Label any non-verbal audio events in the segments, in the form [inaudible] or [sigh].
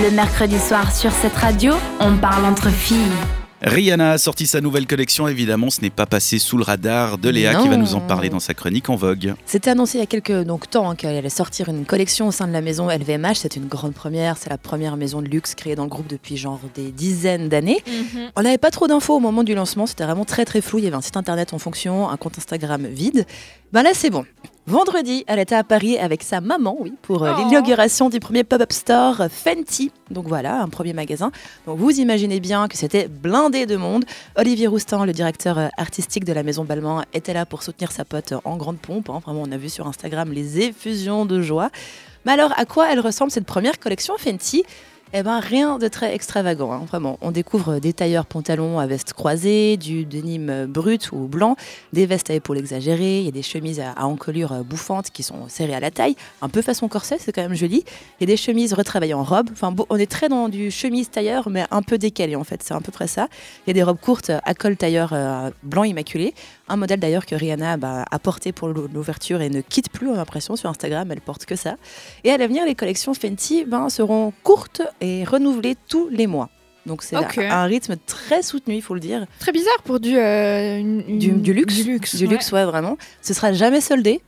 Le mercredi soir sur cette radio, on parle entre filles. Rihanna a sorti sa nouvelle collection, évidemment, ce n'est pas passé sous le radar de Léa qui va nous en parler dans sa chronique en vogue. C'était annoncé il y a quelques donc, temps hein, qu'elle allait sortir une collection au sein de la maison LVMH. C'est une grande première, c'est la première maison de luxe créée dans le groupe depuis genre des dizaines d'années. Mhm. On n'avait pas trop d'infos au moment du lancement, c'était vraiment très très flou. Il y avait un site internet en fonction, un compte Instagram vide. Ben là c'est bon. Vendredi, elle était à Paris avec sa maman, oui, pour euh, Oh. l'inauguration du premier pop-up store Fenty. Donc voilà, un premier magasin. Donc vous imaginez bien que c'était blindé de monde. Olivier Roustin, le directeur euh, artistique de la maison Balmain, était là pour soutenir sa pote euh, en grande pompe. hein. Vraiment, on a vu sur Instagram les effusions de joie. Mais alors, à quoi elle ressemble cette première collection Fenty? Eh ben, rien de très extravagant, hein, vraiment. On découvre des tailleurs pantalons à veste croisée, du denim brut ou blanc, des vestes à épaules exagérées, il y a des chemises à, encolure euh, bouffantes qui sont serrées à la taille, un peu façon corset, c'est quand même joli. A des chemises retravaillées en robe. Enfin, on est très dans du chemise tailleur, mais un peu décalé en fait, c'est à peu près ça. Il y a des robes courtes à col tailleur euh, blanc immaculé. Un modèle d'ailleurs que Rihanna bah, a porté pour l'ou- l'ouverture et ne quitte plus, on a l'impression, sur Instagram, elle porte que ça. Et à l'avenir, les collections Fenty ben, seront courtes et renouvelées tous les mois. Donc c'est un, un rythme très soutenu, il faut le dire. Très bizarre pour du, euh, une- une- Du, du luxe. Du luxe. Du ouais. luxe, ouais, vraiment. Ce sera jamais soldé,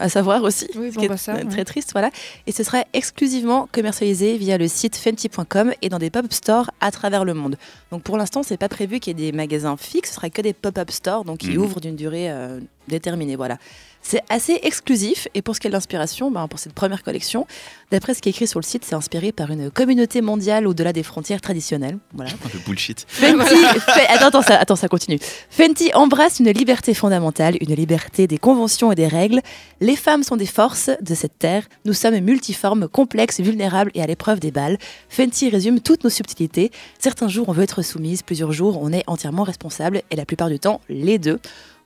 à savoir aussi. Oui, ce bon, qui est bah ça, très ouais. triste, voilà. Et ce sera exclusivement commercialisé via le site fenty.com et dans des pop-up stores à travers le monde. Donc pour l'instant, c'est pas prévu qu'il y ait des magasins fixes, ce sera que des pop-up stores, donc qui Mhm. ouvrent d'une durée euh, déterminée, voilà. C'est assez exclusif et pour ce qui est de l'inspiration, ben, pour cette première collection, d'après ce qui est écrit sur le site, c'est inspiré par une communauté mondiale au-delà des frontières traditionnelles. Voilà. [laughs] Le bullshit. Fenty, [laughs] attends, ça, attends, ça continue. Fenty embrasse une liberté fondamentale, une liberté des conventions et des règles. Les femmes sont des forces de cette terre. Nous sommes multiformes, complexes, vulnérables et à l'épreuve des balles. Fenty résume toutes nos subtilités. Certains jours, on veut être soumise, plusieurs jours, on est entièrement responsable et la plupart du temps, les deux.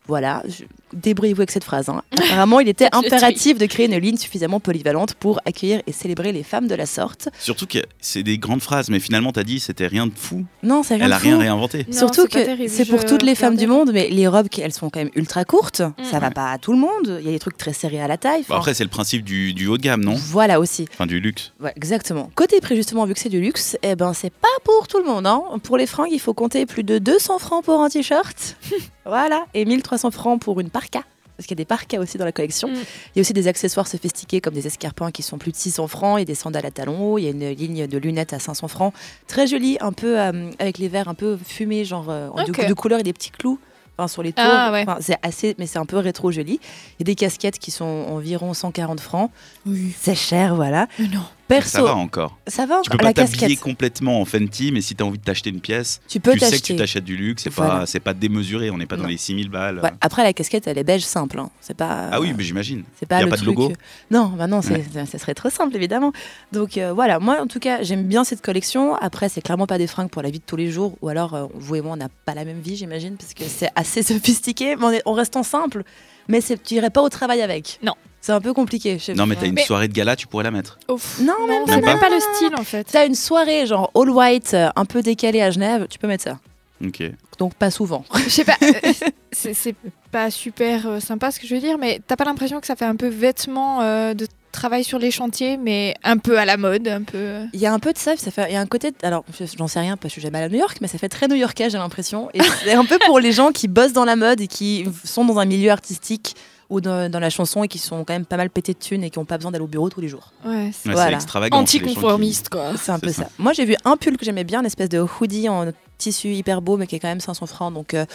Voilà, je- débrouillez-vous avec cette phrase. hein. Apparemment, il était [laughs] impératif de créer une ligne suffisamment polyvalente pour accueillir et célébrer les femmes de la sorte. Surtout que c'est des grandes phrases, mais finalement, t'as dit c'était rien de fou. Non, c'est rien Elle de a rien fou. réinventé. Non, Surtout que c'est pour toutes les femmes du monde, mais les robes, qui- elles sont quand même ultra courtes. Ça va Mhm. pas à tout le monde. Il y a des trucs très serrés à la taille. Après, c'est le principe du, du haut de gamme, non? Voilà aussi. Enfin, du luxe. Ouais, exactement. Côté prix, justement, vu que c'est du luxe, eh ben, c'est pas pour tout le monde. hein. Pour les fringues, il faut compter plus de 200 francs pour un t-shirt. [laughs] voilà. Et 1300 francs pour une parka. Parce qu'il y a des parkas aussi dans la collection. Mm. Il y a aussi des accessoires sophistiqués comme des escarpins qui sont plus de 600 francs et des sandales à talons hauts. Il y a une ligne de lunettes à 500 francs. Très jolie, un peu euh, avec les verres un peu fumés, genre euh, de- Ok. de, couleur et des petits clous. Enfin, sur les tours, Ah, ouais. Enfin, c'est assez, mais c'est un peu rétro joli. Il y a des casquettes qui sont environ 140 francs. Oui. C'est cher, voilà. Mais non. Perso, Ça va encore. ça va Tu peux encore. pas t'habiller complètement en Fenty, mais si t'as envie de t'acheter une pièce, tu peux tu sais que tu t'achètes du luxe, c'est Voilà. pas, c'est pas démesuré, on n'est pas dans les 6000 balles. Ouais, Après, la casquette, elle est beige simple. hein. C'est pas. Ah oui, mais j'imagine. C'est pas Y a le pas de logo Non, bah non, Ouais. ça, serait trop simple évidemment. Donc euh, voilà, moi en tout cas, j'aime bien cette collection. Après, c'est clairement pas des fringues pour la vie de tous les jours, ou alors euh, vous et moi, on n'a pas la même vie, j'imagine, parce que c'est assez [laughs] sophistiqué, mais on, est, on reste en simple. Mais tu irais pas au travail avec. Non. C'est un peu compliqué. Non, mais pas. t'as une Mais- soirée de gala, tu pourrais la mettre. Ouf. Non, même c'est pas, même non, pas le style en fait. T'as une soirée genre all white, euh, un peu décalée à Genève, tu peux mettre ça. Ok. Donc pas souvent. [laughs] Je sais pas. euh, [laughs] c'est pas super euh, sympa ce que je veux dire, mais t'as pas l'impression que ça fait un peu vêtement euh, de travail sur les chantiers, mais un peu à la mode, un peu. Il y a un peu de ça, ça fait, il y a un côté, de- alors je- j'en sais rien parce que je suis jamais allée à New York, mais ça fait très new-yorkais j'ai l'impression. Et [laughs] c'est un peu pour les gens qui bossent dans la mode et qui sont dans un milieu artistique ou dans, dans la chanson et qui sont quand même pas mal pétés de thunes et qui n'ont pas besoin d'aller au bureau tous les jours. Ouais. c'est Ouais, Voilà. C'est extravagant. qui- Anticonformiste quoi. C'est un peu ça. Moi j'ai vu un pull que j'aimais bien, une espèce de hoodie en tissu hyper beau mais qui est quand même 500 francs. Donc euh,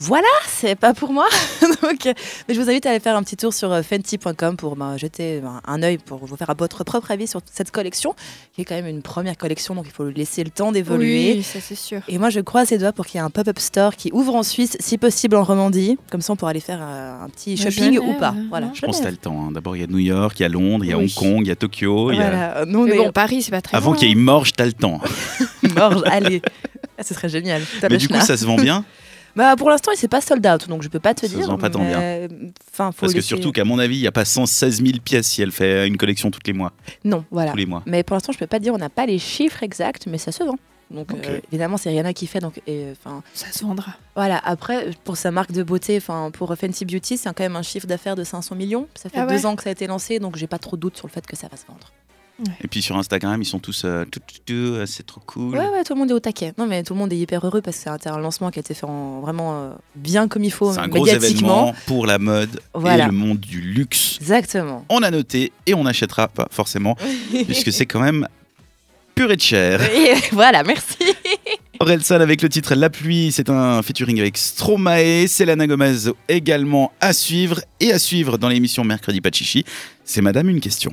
voilà, c'est pas pour moi. [laughs] donc, euh, mais je vous invite à aller faire un petit tour sur euh, fenty.com pour ben, jeter ben, un œil pour vous faire votre propre avis sur cette collection qui est quand même une première collection donc il faut laisser le temps d'évoluer. Oui, ça c'est sûr. Et moi, je croise les doigts pour qu'il y ait un pop-up store qui ouvre en Suisse, si possible en Romandie. Comme ça, on pourra aller faire euh, un petit shopping Genève, ou pas. hein, Voilà. non, Je pense que t'as le temps. hein. D'abord, il y a New York, il y a Londres, il y a Oui. Hong Kong, il y a Tokyo. il y a- Voilà. Nous, on Mais est bon, Paris c'est pas très Avant qu'il y ait Morge, t'as le temps. [laughs] morge. Allez. Ah, ce serait génial. Mais du coup, ça se vend bien? [laughs] Bah, pour l'instant, il s'est pas sold out, donc je peux pas te Ça se dire. vend pas tant mais- Enfin, faut Parce que surtout qu'à mon avis, il n'y a pas 116 000 pièces si elle fait une collection tous les mois. Non, voilà. Tous les mois. Mais pour l'instant, je peux pas te dire, on n'a pas les chiffres exacts, mais ça se vend. Donc euh, évidemment, c'est Rihanna qui fait. Donc, et, enfin, Ça se vendra. voilà. Après, pour sa marque de beauté, enfin, pour Fenty Beauty, c'est quand même un chiffre d'affaires de 500 millions. Ça fait Ah ouais. deux ans que ça a été lancé, donc j'ai pas trop de doute sur le fait que ça va se vendre. Et puis sur Instagram, ils sont tous, euh, tout, tout, tout, euh, c'est trop cool. Ouais, ouais, tout le monde est au taquet. Non, mais tout le monde est hyper heureux parce que c'est un lancement qui a été fait en- vraiment euh, bien comme il faut, C'est un gros événement pour la mode Voilà. et le monde du luxe. Exactement. On a noté et on n'achètera pas forcément, [laughs] puisque c'est quand même purée de chair. Et [laughs] voilà, merci. [laughs] Orelsan avec le titre La pluie, c'est un featuring avec Stromae, Selena Gomez également à suivre et à suivre dans l'émission Mercredi Pachichi. C'est Madame une question.